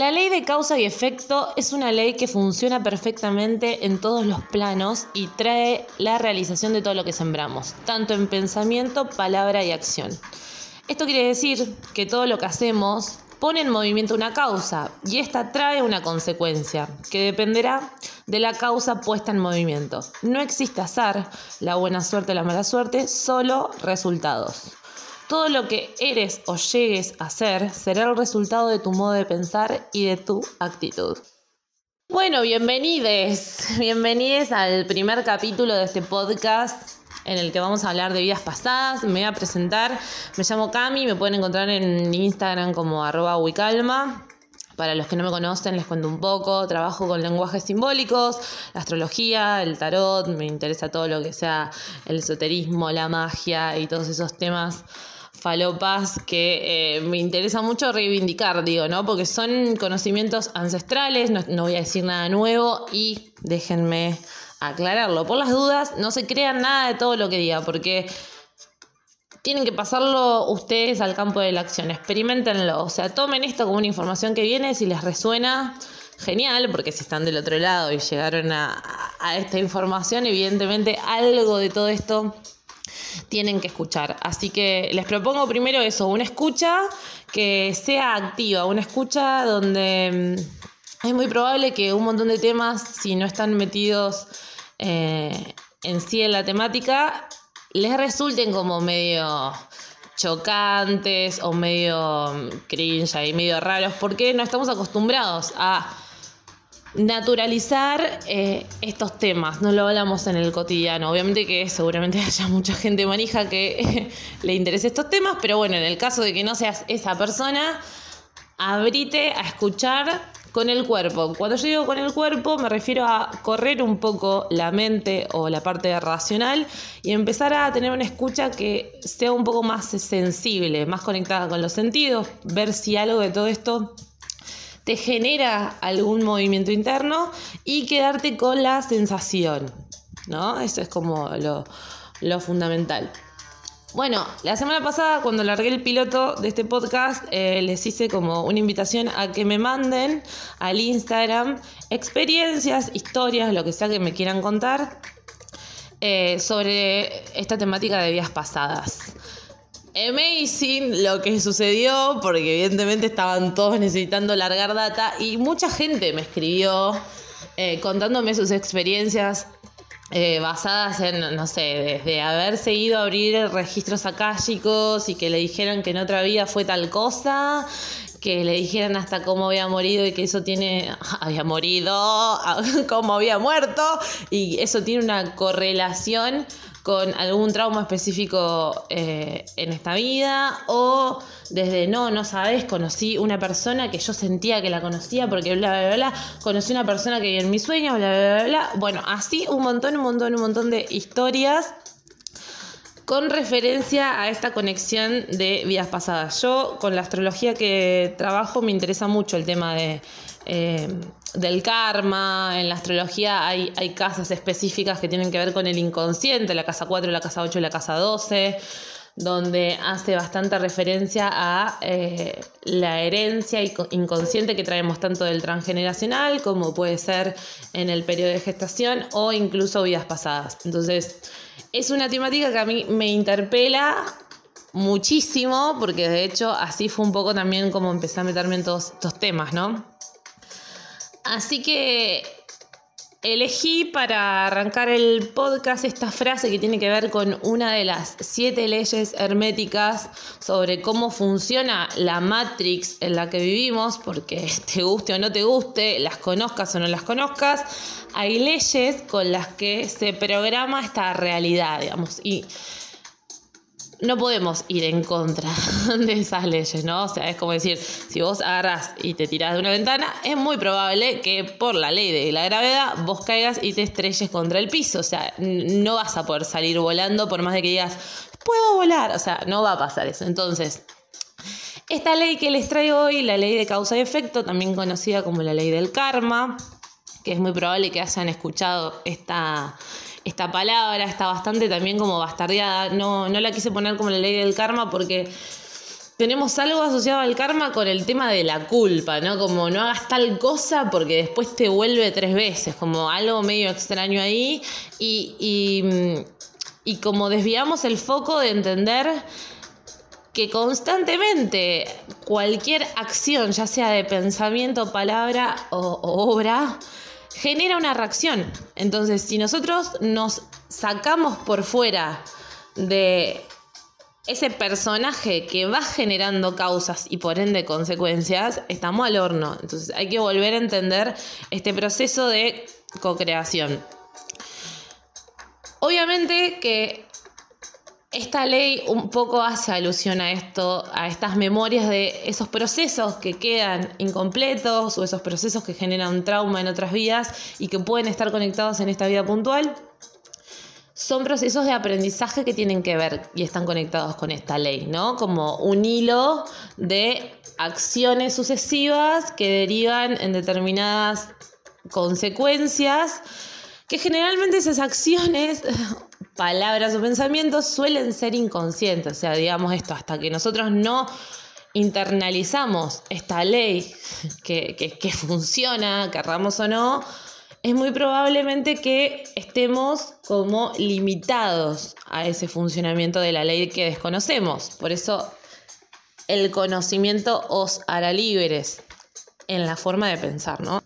La ley de causa y efecto es una ley que funciona perfectamente en todos los planos y trae la realización de todo lo que sembramos, tanto en pensamiento, palabra y acción. Esto quiere decir que todo lo que hacemos pone en movimiento una causa y esta trae una consecuencia que dependerá de la causa puesta en movimiento. No existe azar, la buena suerte, la mala suerte, solo resultados. Todo lo que eres o llegues a ser será el resultado de tu modo de pensar y de tu actitud. Bueno, bienvenidos, bienvenidos al primer capítulo de este podcast en el que vamos a hablar de vidas pasadas. Me voy a presentar, me llamo Cami, me pueden encontrar en Instagram como arroba wicalma. Para los que no me conocen, les cuento un poco. Trabajo con lenguajes simbólicos, la astrología, el tarot, me interesa todo lo que sea el esoterismo, la magia y todos esos temas falopas que eh, me interesa mucho reivindicar, digo, ¿no? Porque son conocimientos ancestrales, no voy a decir nada nuevo y déjenme aclararlo. Por las dudas, no se crean nada de todo lo que diga, porque tienen que pasarlo ustedes al campo de la acción, experimentenlo, o sea, tomen esto como una información que viene, si les resuena, genial, porque si están del otro lado y llegaron a, a esta información, evidentemente algo de todo esto tienen que escuchar. Así que les propongo primero eso, una escucha que sea activa, una escucha donde mm, es muy probable que un montón de temas, si no están metidos eh, en sí en la temática les resulten como medio chocantes o medio cringe y medio raros porque no estamos acostumbrados a naturalizar eh, estos temas, no lo hablamos en el cotidiano. Obviamente que seguramente haya mucha gente manija que le interese estos temas, pero bueno, en el caso de que no seas esa persona, abrite a escuchar con el cuerpo. Cuando yo digo con el cuerpo me refiero a correr un poco la mente o la parte racional y empezar a tener una escucha que sea un poco más sensible, más conectada con los sentidos, ver si algo de todo esto te genera algún movimiento interno y quedarte con la sensación, ¿no? Eso es como lo, lo fundamental. Bueno, la semana pasada cuando largué el piloto de este podcast eh, les hice como una invitación a que me manden al Instagram experiencias, historias, lo que sea que me quieran contar eh, sobre esta temática de vidas pasadas. Amazing lo que sucedió porque evidentemente estaban todos necesitando largar data y mucha gente me escribió eh, contándome sus experiencias eh, basadas en, no sé, desde haberse ido a abrir registros akáshicos y que le dijeran que en otra vida fue tal cosa, que le dijeran hasta cómo había morido y que eso tiene, había morido, cómo había muerto, y eso tiene una correlación con algún trauma específico eh, en esta vida o desde no, no sabes, conocí una persona que yo sentía que la conocía porque bla, bla, bla, conocí una persona que vive en mi sueño, bla, bla, bla, bla. Bueno, así un montón, un montón, un montón de historias con referencia a esta conexión de vidas pasadas. Yo con la astrología que trabajo me interesa mucho el tema de eh, del karma, en la astrología hay, hay casas específicas que tienen que ver con el inconsciente, la casa 4, la casa 8 y la casa 12, donde hace bastante referencia a eh, la herencia inconsciente que traemos tanto del transgeneracional como puede ser en el periodo de gestación o incluso vidas pasadas. Entonces, es una temática que a mí me interpela muchísimo, porque de hecho así fue un poco también como empecé a meterme en todos estos temas, ¿no? Así que elegí para arrancar el podcast esta frase que tiene que ver con una de las siete leyes herméticas sobre cómo funciona la Matrix en la que vivimos, porque te guste o no te guste, las conozcas o no las conozcas, hay leyes con las que se programa esta realidad, digamos. Y no podemos ir en contra de esas leyes, ¿no? O sea, es como decir, si vos agarras y te tirás de una ventana, es muy probable que por la ley de la gravedad vos caigas y te estrelles contra el piso. O sea, no vas a poder salir volando por más de que digas, puedo volar. O sea, no va a pasar eso. Entonces, esta ley que les traigo hoy, la ley de causa y efecto, también conocida como la ley del karma, que es muy probable que hayan escuchado esta esta palabra, está bastante también como bastardeada. No, no la quise poner como la ley del karma porque tenemos algo asociado al karma con el tema de la culpa, ¿no? Como no hagas tal cosa porque después te vuelve tres veces, como algo medio extraño ahí. Y, y, y como desviamos el foco de entender que constantemente cualquier acción, ya sea de pensamiento, palabra o, o obra, genera una reacción. Entonces, si nosotros nos sacamos por fuera de ese personaje que va generando causas y por ende consecuencias, estamos al horno. Entonces hay que volver a entender este proceso de co-creación. Obviamente que esta ley un poco hace alusión a esto, a estas memorias de esos procesos que quedan incompletos o esos procesos que generan trauma en otras vidas y que pueden estar conectados en esta vida puntual son procesos de aprendizaje que tienen que ver y están conectados con esta ley, ¿no? Como un hilo de acciones sucesivas que derivan en determinadas consecuencias, que generalmente esas acciones, palabras o pensamientos suelen ser inconscientes, o sea, digamos esto, hasta que nosotros no internalizamos esta ley que, que, funciona, querramos o no, es muy probablemente que estemos como limitados a ese funcionamiento de la ley que desconocemos. Por eso el conocimiento os hará libres en la forma de pensar, ¿no?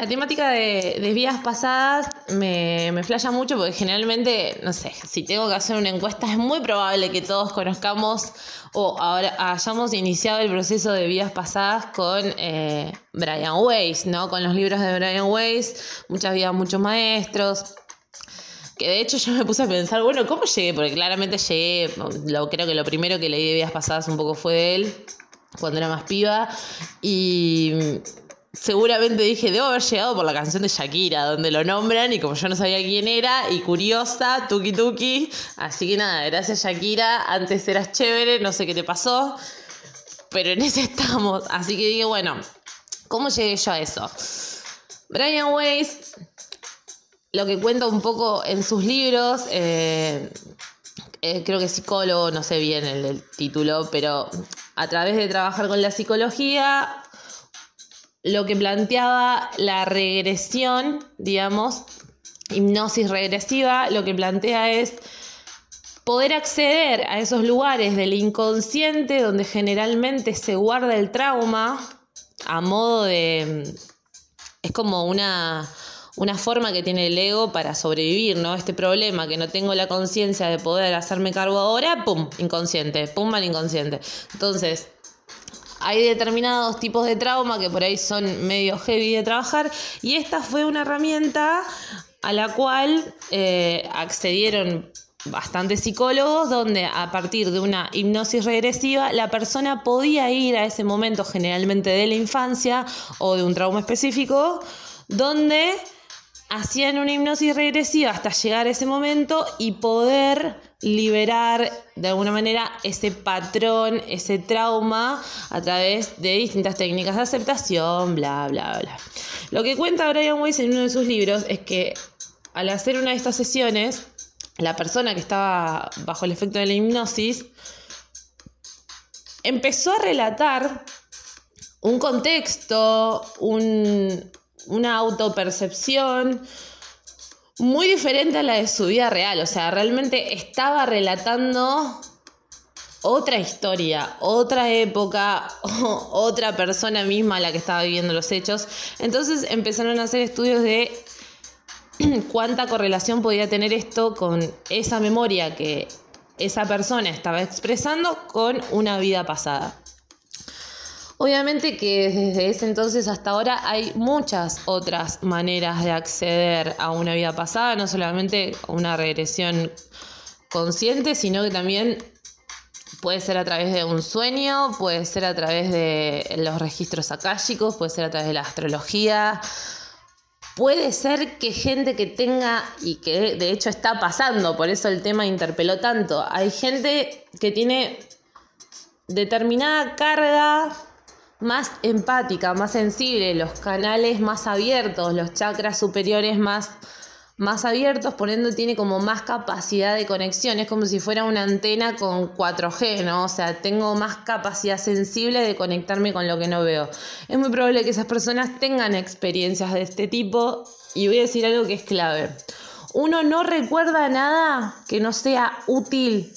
La temática de, de vías pasadas me, me flasha mucho porque generalmente, no sé, si tengo que hacer una encuesta, es muy probable que todos conozcamos o ahora hayamos iniciado el proceso de vías pasadas con eh, Brian Weiss, ¿no? Con los libros de Brian Weiss, muchas vidas, muchos maestros. Que de hecho yo me puse a pensar, bueno, ¿cómo llegué? Porque claramente llegué, lo, creo que lo primero que leí de vías pasadas un poco fue él, cuando era más piba. Y seguramente dije, debo haber llegado por la canción de Shakira, donde lo nombran y como yo no sabía quién era y curiosa, tuki tuki. Así que nada, gracias Shakira, antes eras chévere, no sé qué te pasó, pero en ese estamos. Así que dije, bueno, ¿cómo llegué yo a eso? Brian Weiss, lo que cuenta un poco en sus libros, eh, eh, creo que psicólogo, no sé bien el título, pero a través de trabajar con la psicología, lo que planteaba la regresión, digamos, hipnosis regresiva, lo que plantea es poder acceder a esos lugares del inconsciente donde generalmente se guarda el trauma a modo de... Es como una, una forma que tiene el ego para sobrevivir, ¿no? Este problema que no tengo la conciencia de poder hacerme cargo ahora, ¡pum! Inconsciente, ¡pum! al inconsciente. Entonces, hay determinados tipos de trauma que por ahí son medio heavy de trabajar y esta fue una herramienta a la cual eh, accedieron bastantes psicólogos donde a partir de una hipnosis regresiva la persona podía ir a ese momento generalmente de la infancia o de un trauma específico donde hacían una hipnosis regresiva hasta llegar a ese momento y poder liberar de alguna manera ese patrón, ese trauma a través de distintas técnicas de aceptación, bla, bla, bla. Lo que cuenta Brian Weiss en uno de sus libros es que al hacer una de estas sesiones, la persona que estaba bajo el efecto de la hipnosis empezó a relatar un contexto, un, una autopercepción, muy diferente a la de su vida real. O sea, realmente estaba relatando otra historia, otra época, otra persona misma la que estaba viviendo los hechos. Entonces empezaron a hacer estudios de cuánta correlación podía tener esto con esa memoria que esa persona estaba expresando con una vida pasada. Obviamente que desde ese entonces hasta ahora hay muchas otras maneras de acceder a una vida pasada, no solamente una regresión consciente, sino que también puede ser a través de un sueño, puede ser a través de los registros akáshicos, puede ser a través de la astrología. Puede ser que gente que tenga, y que de hecho está pasando, por eso el tema interpeló tanto, hay gente que tiene determinada carga más empática, más sensible, los canales más abiertos, los chakras superiores más, más abiertos, poniendo tiene como más capacidad de conexión, es como si fuera una antena con 4G, ¿no? O sea, tengo más capacidad sensible de conectarme con lo que no veo. Es muy probable que esas personas tengan experiencias de este tipo y voy a decir algo que es clave. Uno no recuerda nada que no sea útil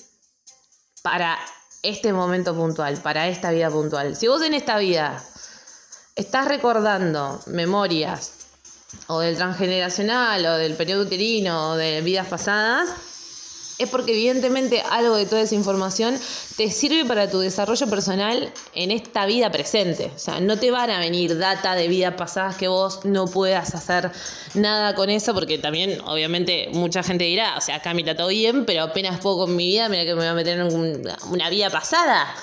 para este momento puntual, para esta vida puntual. Si vos en esta vida estás recordando memorias o del transgeneracional o del periodo uterino o de vidas pasadas, es porque evidentemente algo de toda esa información te sirve para tu desarrollo personal en esta vida presente. O sea, no te van a venir data de vidas pasadas que vos no puedas hacer nada con eso, porque también, obviamente, mucha gente dirá, o sea, acá me todo bien, pero apenas puedo con mi vida, mira que me voy a meter en una vida pasada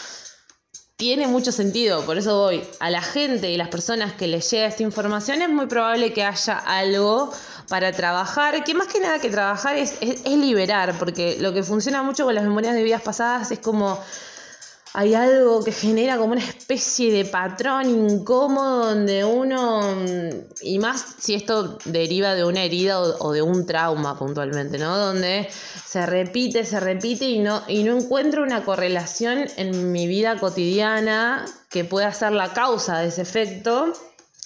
tiene mucho sentido, por eso voy. A la gente y las personas que les llega esta información es muy probable que haya algo para trabajar, que más que nada que trabajar es, es liberar, porque lo que funciona mucho con las memorias de vidas pasadas es como hay algo que genera como una especie de patrón incómodo donde uno, y más si esto deriva de una herida o, de un trauma puntualmente, ¿no? Donde se repite, se repite y no, y no encuentro una correlación en mi vida cotidiana que pueda ser la causa de ese efecto.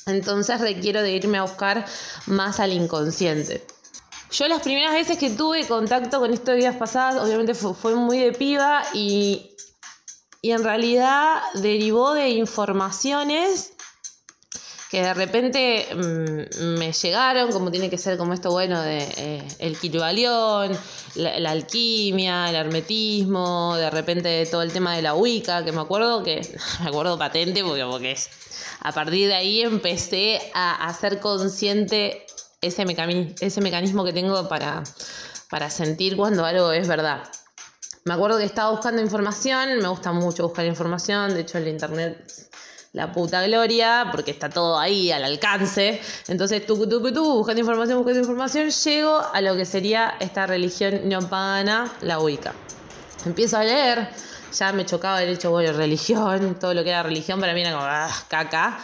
Entonces requiero de irme a buscar más al inconsciente. Yo las primeras veces que tuve contacto con esto de vidas pasadas, obviamente fue, fue muy de piba y y en realidad derivó de informaciones que de repente mm, me llegaron, como tiene que ser como esto bueno de eh, el quirubalión, la, alquimia, el hermetismo, de repente todo el tema de la Wicca, que me acuerdo que, me acuerdo patente porque, porque es, a partir de ahí empecé a, ser consciente ese, ese mecanismo que tengo para, para sentir cuando algo es verdad. Me acuerdo que estaba buscando información, me gusta mucho buscar información, de hecho el internet la puta gloria, porque está todo ahí al alcance. Entonces, tú, tú, tú, buscando información, buscando información, llego a lo que sería esta religión neopagana, la Wicca. Empiezo a leer, ya me chocaba el hecho, bueno, religión, todo lo que era religión para mí era como, ah, caca.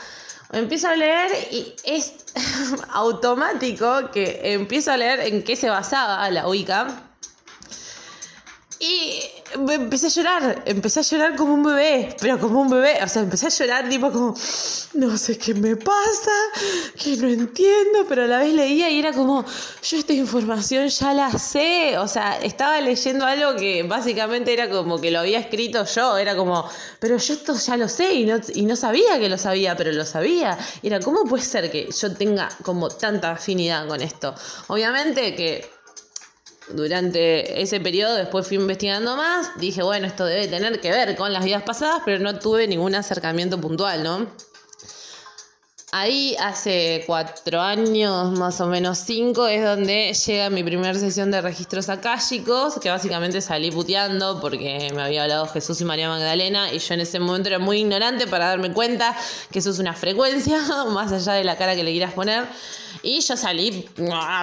Empiezo a leer y es automático que empiezo a leer en qué se basaba la Wicca y empecé a llorar, empecé a llorar como un bebé, pero como un bebé, o sea, empecé a llorar tipo como, no sé qué me pasa, que no entiendo, pero a la vez leía y era como, yo esta información ya la sé, o sea, estaba leyendo algo que básicamente era como que lo había escrito yo, era como, pero yo esto ya lo sé y no, y no sabía que lo sabía, pero lo sabía. Y era, ¿cómo puede ser que yo tenga como tanta afinidad con esto? Obviamente que durante ese periodo, después fui investigando más, dije, bueno, esto debe tener que ver con las vidas pasadas, pero no tuve ningún acercamiento puntual, ¿no? Ahí hace cuatro años, más o menos cinco, es donde llega mi primera sesión de registros akáshicos, que básicamente salí puteando porque me había hablado Jesús y María Magdalena y yo en ese momento era muy ignorante para darme cuenta que eso es una frecuencia, más allá de la cara que le quieras poner. Y yo salí,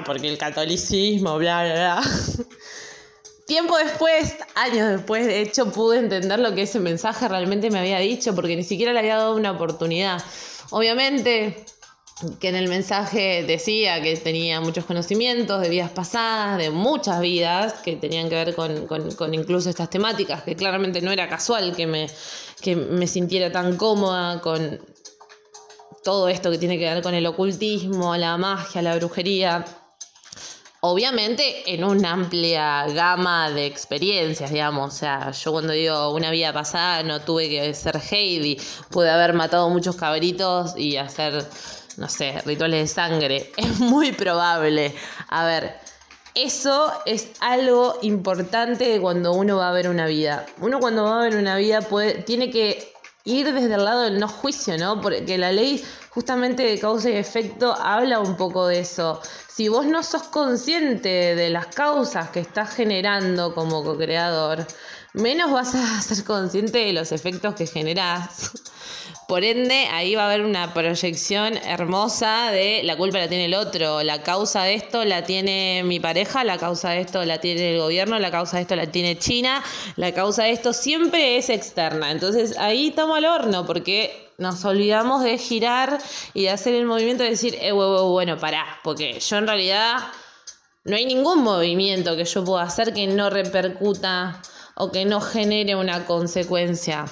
porque el catolicismo, bla, bla, bla. Tiempo después, años después, de hecho, pude entender lo que ese mensaje realmente me había dicho, porque ni siquiera le había dado una oportunidad. Obviamente que en el mensaje decía que tenía muchos conocimientos de vidas pasadas, de muchas vidas que tenían que ver con, incluso estas temáticas, que claramente no era casual que me, que me sintiera tan cómoda con todo esto que tiene que ver con el ocultismo, la magia, la brujería. Obviamente en una amplia gama de experiencias, digamos. O sea, yo cuando digo una vida pasada no tuve que ser Heidi. Pude haber matado muchos cabritos y hacer, no sé, rituales de sangre. Es muy probable. A ver, eso es algo importante cuando uno va a ver una vida. Uno cuando va a ver una vida puede, tiene que ir desde el lado del no juicio, ¿no? Porque la ley justamente de causa y efecto habla un poco de eso. Si vos no sos consciente de las causas que estás generando como co-creador, menos vas a ser consciente de los efectos que generás. Por ende, ahí va a haber una proyección hermosa de la culpa la tiene el otro, la causa de esto la tiene mi pareja, la causa de esto la tiene el gobierno, la causa de esto la tiene China, la causa de esto siempre es externa. Entonces ahí estamos al horno porque nos olvidamos de girar y de hacer el movimiento de decir, eh, bueno, pará, porque yo en realidad no hay ningún movimiento que yo pueda hacer que no repercuta o que no genere una consecuencia.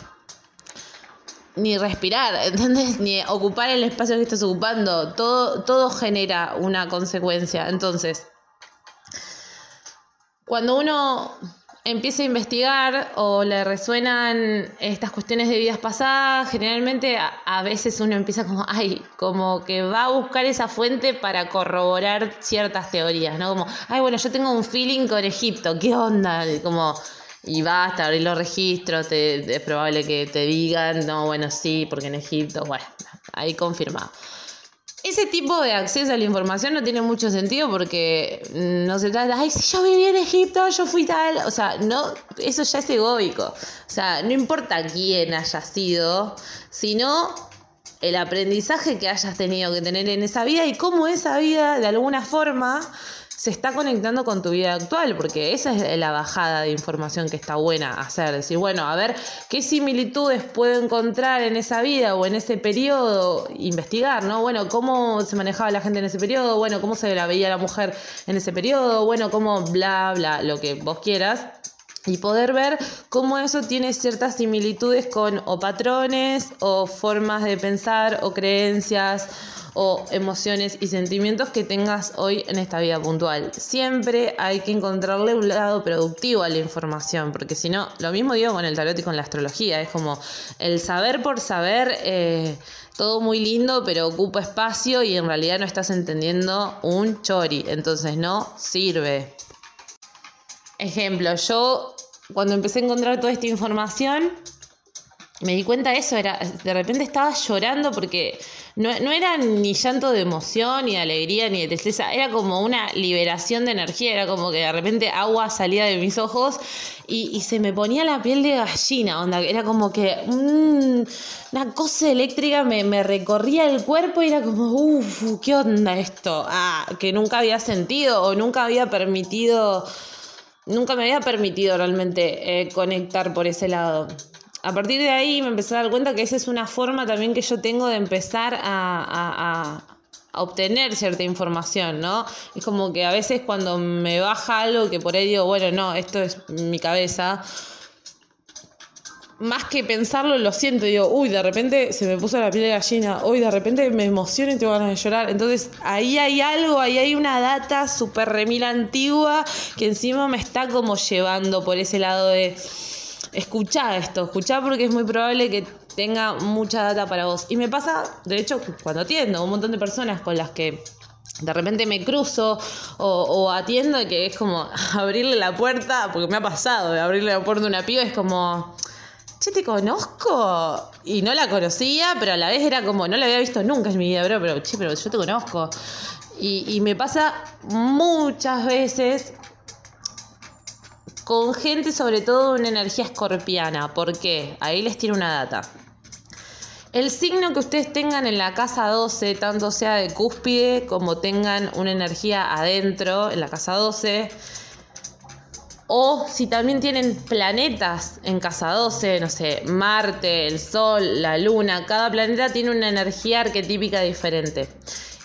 Ni respirar, ¿entendés? Ni ocupar el espacio que estás ocupando. Todo, todo genera una consecuencia. Entonces, cuando uno empieza a investigar o le resuenan estas cuestiones de vidas pasadas, generalmente a, veces uno empieza como, ay, como que va a buscar esa fuente para corroborar ciertas teorías, ¿no? Como, ay, bueno, yo tengo un feeling con Egipto, ¿qué onda? Como, y basta, abrir los registros, es probable que te digan, no, bueno, sí, porque en Egipto, bueno, ahí confirmado. Ese tipo de acceso a la información no tiene mucho sentido porque no se trata, ay, si yo viví en Egipto, yo fui tal. O sea, no, eso ya es egoico. O sea, no importa quién haya sido, sino el aprendizaje que hayas tenido que tener en esa vida y cómo esa vida, de alguna forma, se está conectando con tu vida actual, porque esa es la bajada de información que está buena hacer. Decir, bueno, a ver qué similitudes puedo encontrar en esa vida o en ese periodo, investigar, ¿no? Bueno, cómo se manejaba la gente en ese periodo, bueno, cómo se la veía la mujer en ese periodo, bueno, cómo bla, bla, lo que vos quieras y poder ver cómo eso tiene ciertas similitudes con o patrones o formas de pensar o creencias o emociones y sentimientos que tengas hoy en esta vida puntual. Siempre hay que encontrarle un lado productivo a la información, porque si no, lo mismo digo con el tarot y con la astrología, es como el saber por saber, eh, todo muy lindo, pero ocupa espacio y en realidad no estás entendiendo un chori, entonces no sirve. Ejemplo, yo cuando empecé a encontrar toda esta información, me di cuenta de eso, era, de repente estaba llorando porque no, era ni llanto de emoción, ni de alegría, ni de tristeza, era como una liberación de energía, era como que de repente agua salía de mis ojos y, se me ponía la piel de gallina, onda, era como que mm, una cosa eléctrica me, me, recorría el cuerpo y era como, uff, ¿qué onda esto? Ah, que nunca había sentido o nunca había permitido, nunca me había permitido realmente eh, conectar por ese lado a partir de ahí me empecé a dar cuenta que esa es una forma también que yo tengo de empezar a, obtener cierta información, ¿no? Es como que a veces cuando me baja algo que por ahí digo, bueno, no, esto es mi cabeza, más que pensarlo, lo siento, digo, uy, de repente se me puso la piel de gallina, uy, de repente me emociono y tengo ganas de llorar. Entonces, ahí hay algo, ahí hay una data súper remil antigua que encima me está como llevando por ese lado de escuchá esto, escuchá porque es muy probable que tenga mucha data para vos. Y me pasa, de hecho, cuando atiendo, un montón de personas con las que de repente me cruzo o, atiendo que es como abrirle la puerta, porque me ha pasado abrirle la puerta a una piba, es como, che, te conozco. Y no la conocía, pero a la vez era como, no la había visto nunca en mi vida, pero, pero che, pero yo te conozco. Y me pasa muchas veces con gente sobre todo una energía escorpiana. ¿Por qué? Ahí les tiene una data. El signo que ustedes tengan en la casa 12, tanto sea de cúspide como tengan una energía adentro en la casa 12, o si también tienen planetas en casa 12, no sé, Marte, el Sol, la Luna, cada planeta tiene una energía arquetípica diferente.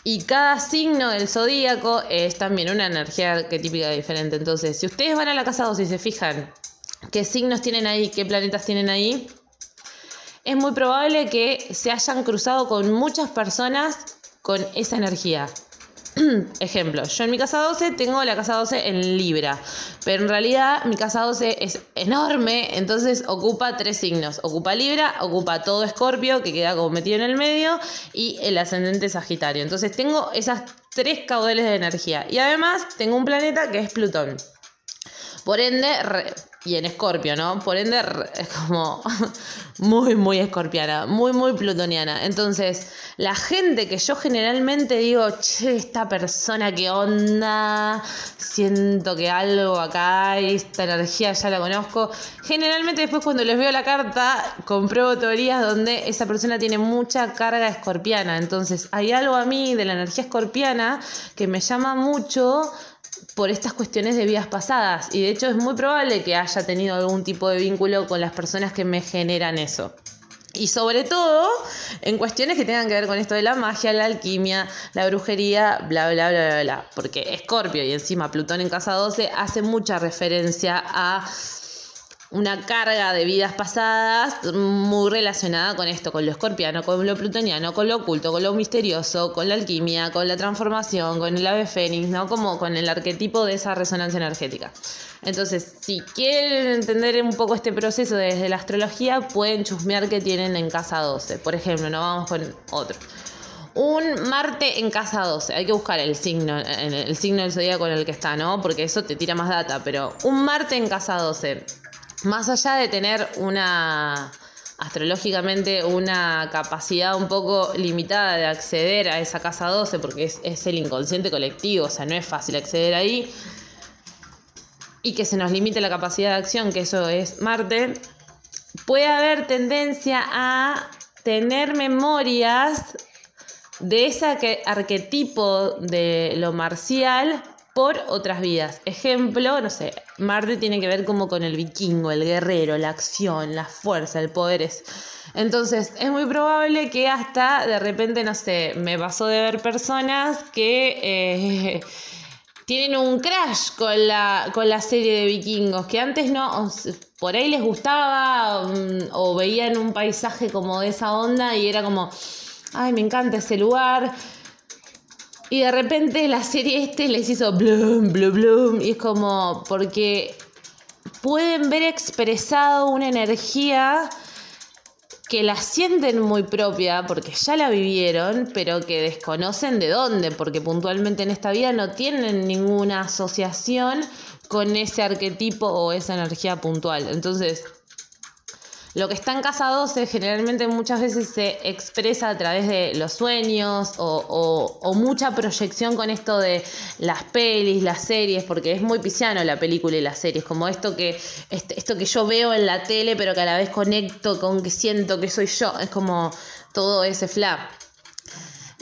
Y cada signo del zodíaco es también una energía arquetípica diferente. Entonces, si ustedes van a la casa 2 y se fijan qué signos tienen ahí, qué planetas tienen ahí, es muy probable que se hayan cruzado con muchas personas con esa energía. Ejemplo, yo en mi casa 12 tengo la casa 12 en Libra, pero en realidad mi casa 12 es enorme, entonces ocupa tres signos. Ocupa Libra, ocupa todo Escorpio, que queda como metido en el medio, y el ascendente Sagitario. Entonces tengo esas tres caudales de energía. Y además tengo un planeta que es Plutón. Por ende, y en Escorpio, ¿no? Por ende, es como muy, muy escorpiana, muy, muy plutoniana. Entonces, la gente que yo generalmente digo, che, esta persona, ¿qué onda? Siento que algo acá esta energía ya la conozco. Generalmente, después, cuando les veo la carta, compruebo teorías donde esa persona tiene mucha carga escorpiana. Entonces, hay algo a mí de la energía escorpiana que me llama mucho por estas cuestiones de vidas pasadas. Y de hecho es muy probable que haya tenido algún tipo de vínculo con las personas que me generan eso. Y sobre todo en cuestiones que tengan que ver con esto de la magia, la alquimia, la brujería, bla, bla, bla, bla, bla. Porque Escorpio y encima Plutón en casa 12 hace mucha referencia a una carga de vidas pasadas muy relacionada con esto, con lo escorpiano, con lo plutoniano, con lo oculto, con lo misterioso, con la alquimia, con la transformación, con el ave fénix, ¿no? Como con el arquetipo de esa resonancia energética. Entonces, si quieren entender un poco este proceso desde la astrología, pueden chusmear que tienen en casa 12. Por ejemplo, no vamos con otro. Un Marte en casa 12, hay que buscar el signo, el signo del zodíaco con el que está, ¿no? Porque eso te tira más data, pero un Marte en casa 12 más allá de tener una astrológicamente una capacidad un poco limitada de acceder a esa casa 12, porque es, el inconsciente colectivo, o sea, no es fácil acceder ahí, y que se nos limite la capacidad de acción, que eso es Marte, puede haber tendencia a tener memorias de ese arquetipo de lo marcial por otras vidas. Ejemplo, no sé, Marte tiene que ver como con el vikingo, el guerrero, la acción, la fuerza, el poder. Es... Entonces, es muy probable que hasta de repente, no sé, me pasó de ver personas que eh, tienen un crash con la, con la serie de vikingos, que antes no, por ahí les gustaba mm, o veían un paisaje como de esa onda y era como, ay, me encanta ese lugar y de repente la serie este les hizo blum, blum, blum. Y es como, porque pueden ver expresado una energía que la sienten muy propia porque ya la vivieron, pero que desconocen de dónde, porque puntualmente en esta vida no tienen ninguna asociación con ese arquetipo o esa energía puntual. Entonces, lo que está en casa 12 generalmente muchas veces se expresa a través de los sueños o, mucha proyección con esto de las pelis, las series, porque es muy pisciano la película y las series, como esto que, este, esto que yo veo en la tele pero que a la vez conecto con que siento que soy yo, es como todo ese flap.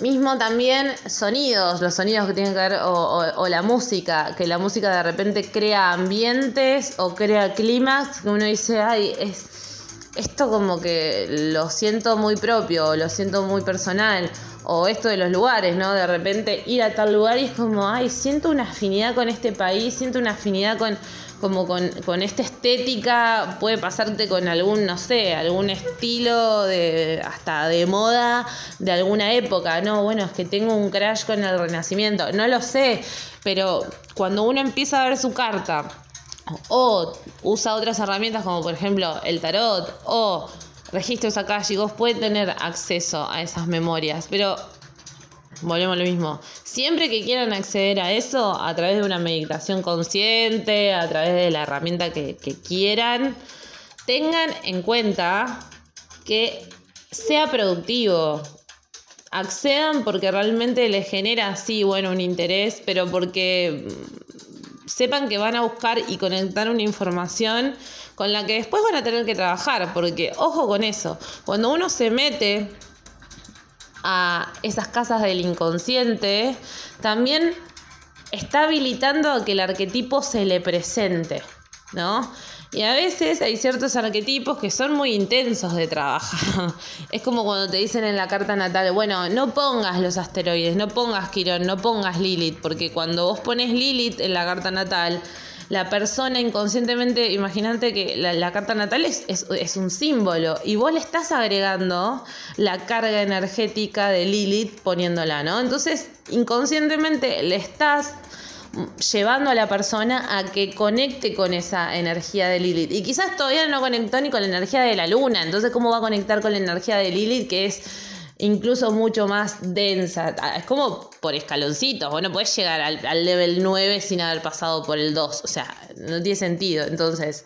Mismo también sonidos, los sonidos que tienen que ver, o, o, la música, que la música de repente crea ambientes o crea climas, que uno dice, ay, es, esto como que lo siento muy propio, lo siento muy personal, o esto de los lugares, ¿no? De repente ir a tal lugar y es como, ay, siento una afinidad con este país, siento una afinidad con, como con, esta estética, puede pasarte con algún, no sé, algún estilo de, hasta de moda de alguna época, no, bueno, es que tengo un crash con el renacimiento, no lo sé, pero cuando uno empieza a ver su carta, o usa otras herramientas como por ejemplo el tarot o registros vos pueden tener acceso a esas memorias, pero volvemos a lo mismo. Siempre que quieran acceder a eso a través de una meditación consciente, a través de la herramienta que quieran, tengan en cuenta que sea productivo. Accedan porque realmente les genera, sí, bueno, un interés, pero porque sepan que van a buscar y conectar una información con la que después van a tener que trabajar, porque ojo con eso, cuando uno se mete a esas casas del inconsciente, también está habilitando a que el arquetipo se le presente, ¿no? Y a veces hay ciertos arquetipos que son muy intensos de trabajar. Es como cuando te dicen en la carta natal, bueno, no pongas los asteroides, no pongas Quirón, no pongas Lilith, porque cuando vos pones Lilith en la carta natal, la persona inconscientemente, imagínate que la, carta natal es, es, un símbolo y vos le estás agregando la carga energética de Lilith poniéndola, ¿no? Entonces, inconscientemente le estás llevando a la persona a que conecte con esa energía de Lilith. Y quizás todavía no conectó ni con la energía de la luna, entonces ¿cómo va a conectar con la energía de Lilith que es incluso mucho más densa? Es como por escaloncitos, vos no podés llegar al, al level 9 sin haber pasado por el 2, o sea, no tiene sentido. Entonces,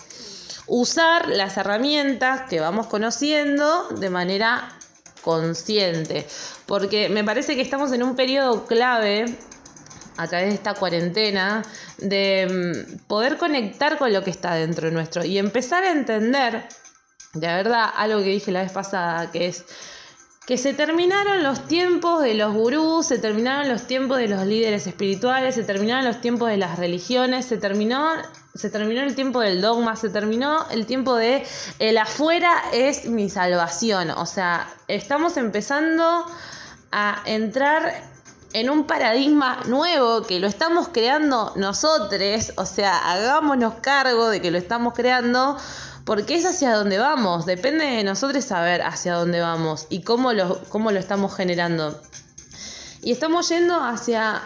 usar las herramientas que vamos conociendo de manera consciente, porque me parece que estamos en un periodo clave a través de esta cuarentena, de mm, poder conectar con lo que está dentro nuestro y empezar a entender, de verdad, algo que dije la vez pasada, que es que se terminaron los tiempos de los gurús, se terminaron los tiempos de los líderes espirituales, se terminaron los tiempos de las religiones, se terminó, se terminó el tiempo del dogma, se terminó el tiempo de el afuera es mi salvación. O sea, estamos empezando a entrar en un paradigma nuevo que lo estamos creando nosotros, o sea, hagámonos cargo de que lo estamos creando porque es hacia dónde vamos, depende de nosotros saber hacia dónde vamos y cómo lo, cómo lo estamos generando. Y estamos yendo hacia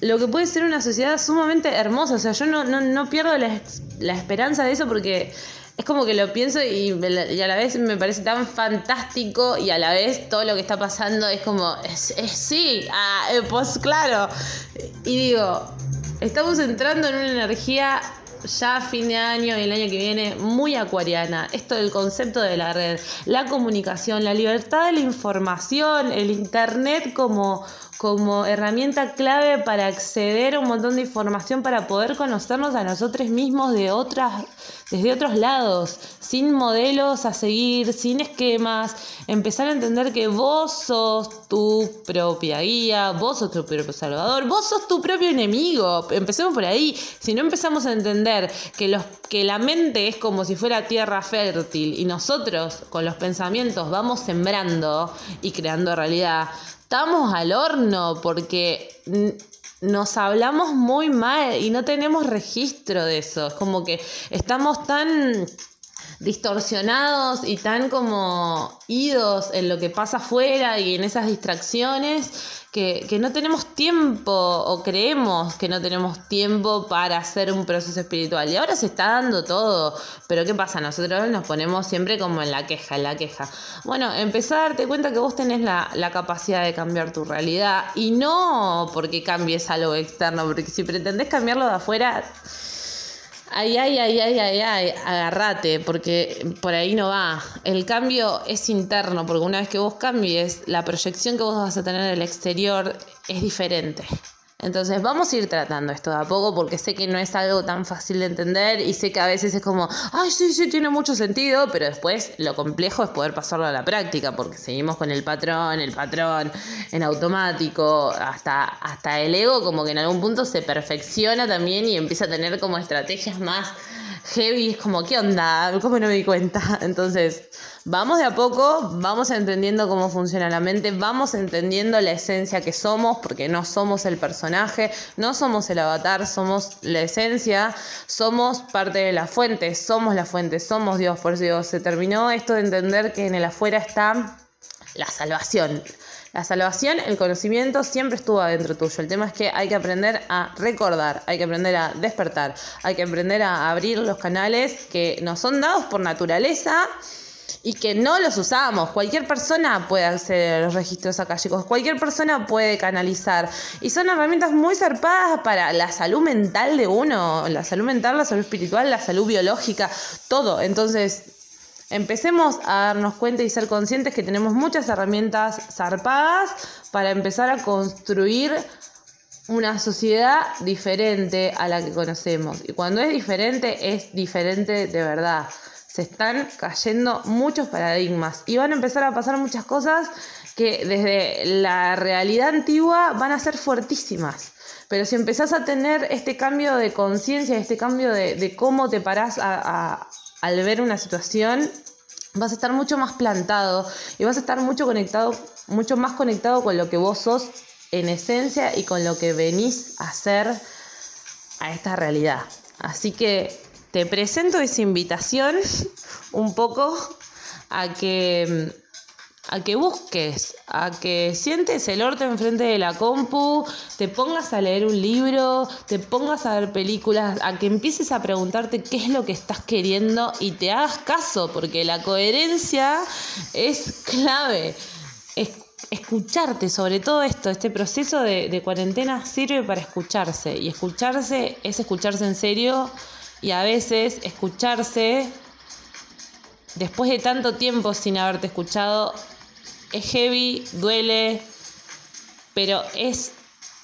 lo que puede ser una sociedad sumamente hermosa, o sea, yo no, no, pierdo la, la, esperanza de eso porque es como que lo pienso y, a la vez me parece tan fantástico y a la vez todo lo que está pasando es como, es, sí, ah, eh, pues claro. Y digo, estamos entrando en una energía ya fin de año y el año que viene muy acuariana. Esto del concepto de la red, la comunicación, la libertad de la información, el Internet como, como herramienta clave para acceder a un montón de información para poder conocernos a nosotros mismos de otras, desde otros lados, sin modelos a seguir, sin esquemas, empezar a entender que vos sos tu propia guía, vos sos tu propio salvador, vos sos tu propio enemigo. Empecemos por ahí. Si no empezamos a entender que, los, que la mente es como si fuera tierra fértil y nosotros con los pensamientos vamos sembrando y creando realidad, estamos al horno porque nos hablamos muy mal y no tenemos registro de eso. Es como que estamos tan distorsionados y tan como idos en lo que pasa afuera y en esas distracciones que, no tenemos tiempo o creemos que no tenemos tiempo para hacer un proceso espiritual. Y ahora se está dando todo, pero ¿qué pasa? Nosotros nos ponemos siempre como en la queja, en la queja. Bueno, empezar a darte cuenta que vos tenés la, la capacidad de cambiar tu realidad y no porque cambies algo externo, porque si pretendés cambiarlo de afuera Ay, ay, ay, ay, ay, ay, agárrate, porque por ahí no va. El cambio es interno, porque una vez que vos cambies, la proyección que vos vas a tener en el exterior es diferente. Entonces vamos a ir tratando esto de a poco porque sé que no es algo tan fácil de entender y sé que a veces es como, ay, sí, sí, tiene mucho sentido, pero después lo complejo es poder pasarlo a la práctica porque seguimos con el patrón, el patrón en automático, hasta, hasta el ego como que en algún punto se perfecciona también y empieza a tener como estrategias más heavy, es como, ¿qué onda? ¿Cómo no me di cuenta? Entonces, vamos de a poco, vamos entendiendo cómo funciona la mente, vamos entendiendo la esencia que somos, porque no somos el personaje, no somos el avatar, somos la esencia, somos parte de la fuente, somos la fuente, somos Dios, por digo, se terminó esto de entender que en el afuera está la salvación. La salvación, el conocimiento siempre estuvo adentro tuyo. El tema es que hay que aprender a recordar, hay que aprender a despertar, hay que aprender a abrir los canales que nos son dados por naturaleza y que no los usamos. Cualquier persona puede acceder a los registros chicos. cualquier persona puede canalizar. Y son herramientas muy zarpadas para la salud mental de uno, la salud mental, la salud espiritual, la salud biológica, todo. Entonces, Empecemos a darnos cuenta y ser conscientes que tenemos muchas herramientas zarpadas para empezar a construir una sociedad diferente a la que conocemos. Y cuando es diferente, es diferente de verdad. Se están cayendo muchos paradigmas y van a empezar a pasar muchas cosas que desde la realidad antigua van a ser fuertísimas. Pero si empezás a tener este cambio de conciencia, este cambio de, cómo te parás a, al ver una situación vas a estar mucho más plantado y vas a estar mucho conectado, mucho más conectado con lo que vos sos en esencia y con lo que venís a hacer a esta realidad. Así que te presento esa invitación un poco a que a que busques, a que sientes el orto enfrente de la compu, te pongas a leer un libro, te pongas a ver películas, a que empieces a preguntarte qué es lo que estás queriendo y te hagas caso, porque la coherencia es clave. escucharte sobre todo esto, este proceso de, de cuarentena sirve para escucharse y escucharse es escucharse en serio y a veces escucharse después de tanto tiempo sin haberte escuchado es heavy, duele, pero es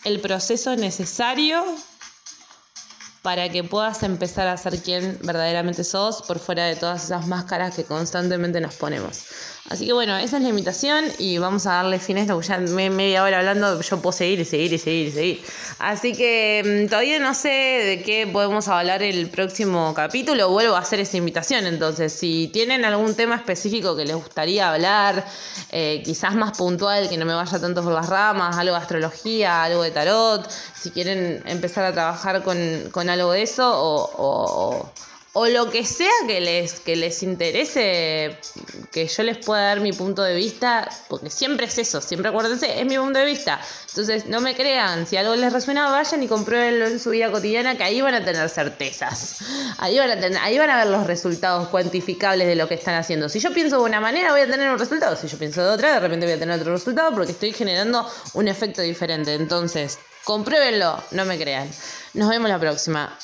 el proceso necesario para que puedas empezar a ser quien verdaderamente sos por fuera de todas esas máscaras que constantemente nos ponemos. Así que bueno, esa es la invitación y vamos a darle fin a esto, ya me, media hora hablando, yo puedo seguir y seguir y seguir y seguir. Así que mm, todavía no sé de qué podemos hablar el próximo capítulo, vuelvo a hacer esa invitación, entonces si tienen algún tema específico que les gustaría hablar, eh, quizás más puntual, que no me vaya tanto por las ramas, algo de astrología, algo de tarot, si quieren empezar a trabajar con, algo de eso o o lo que sea que les, que les interese, que yo les pueda dar mi punto de vista, porque siempre es eso, siempre acuérdense, es mi punto de vista. Entonces, no me crean, si algo les resuena, vayan y compruébenlo en su vida cotidiana, que ahí van a tener certezas. Ahí van a, ahí van a ver los resultados cuantificables de lo que están haciendo. Si yo pienso de una manera, voy a tener un resultado. Si yo pienso de otra, de repente voy a tener otro resultado, porque estoy generando un efecto diferente. Entonces, compruébenlo, no me crean. Nos vemos la próxima.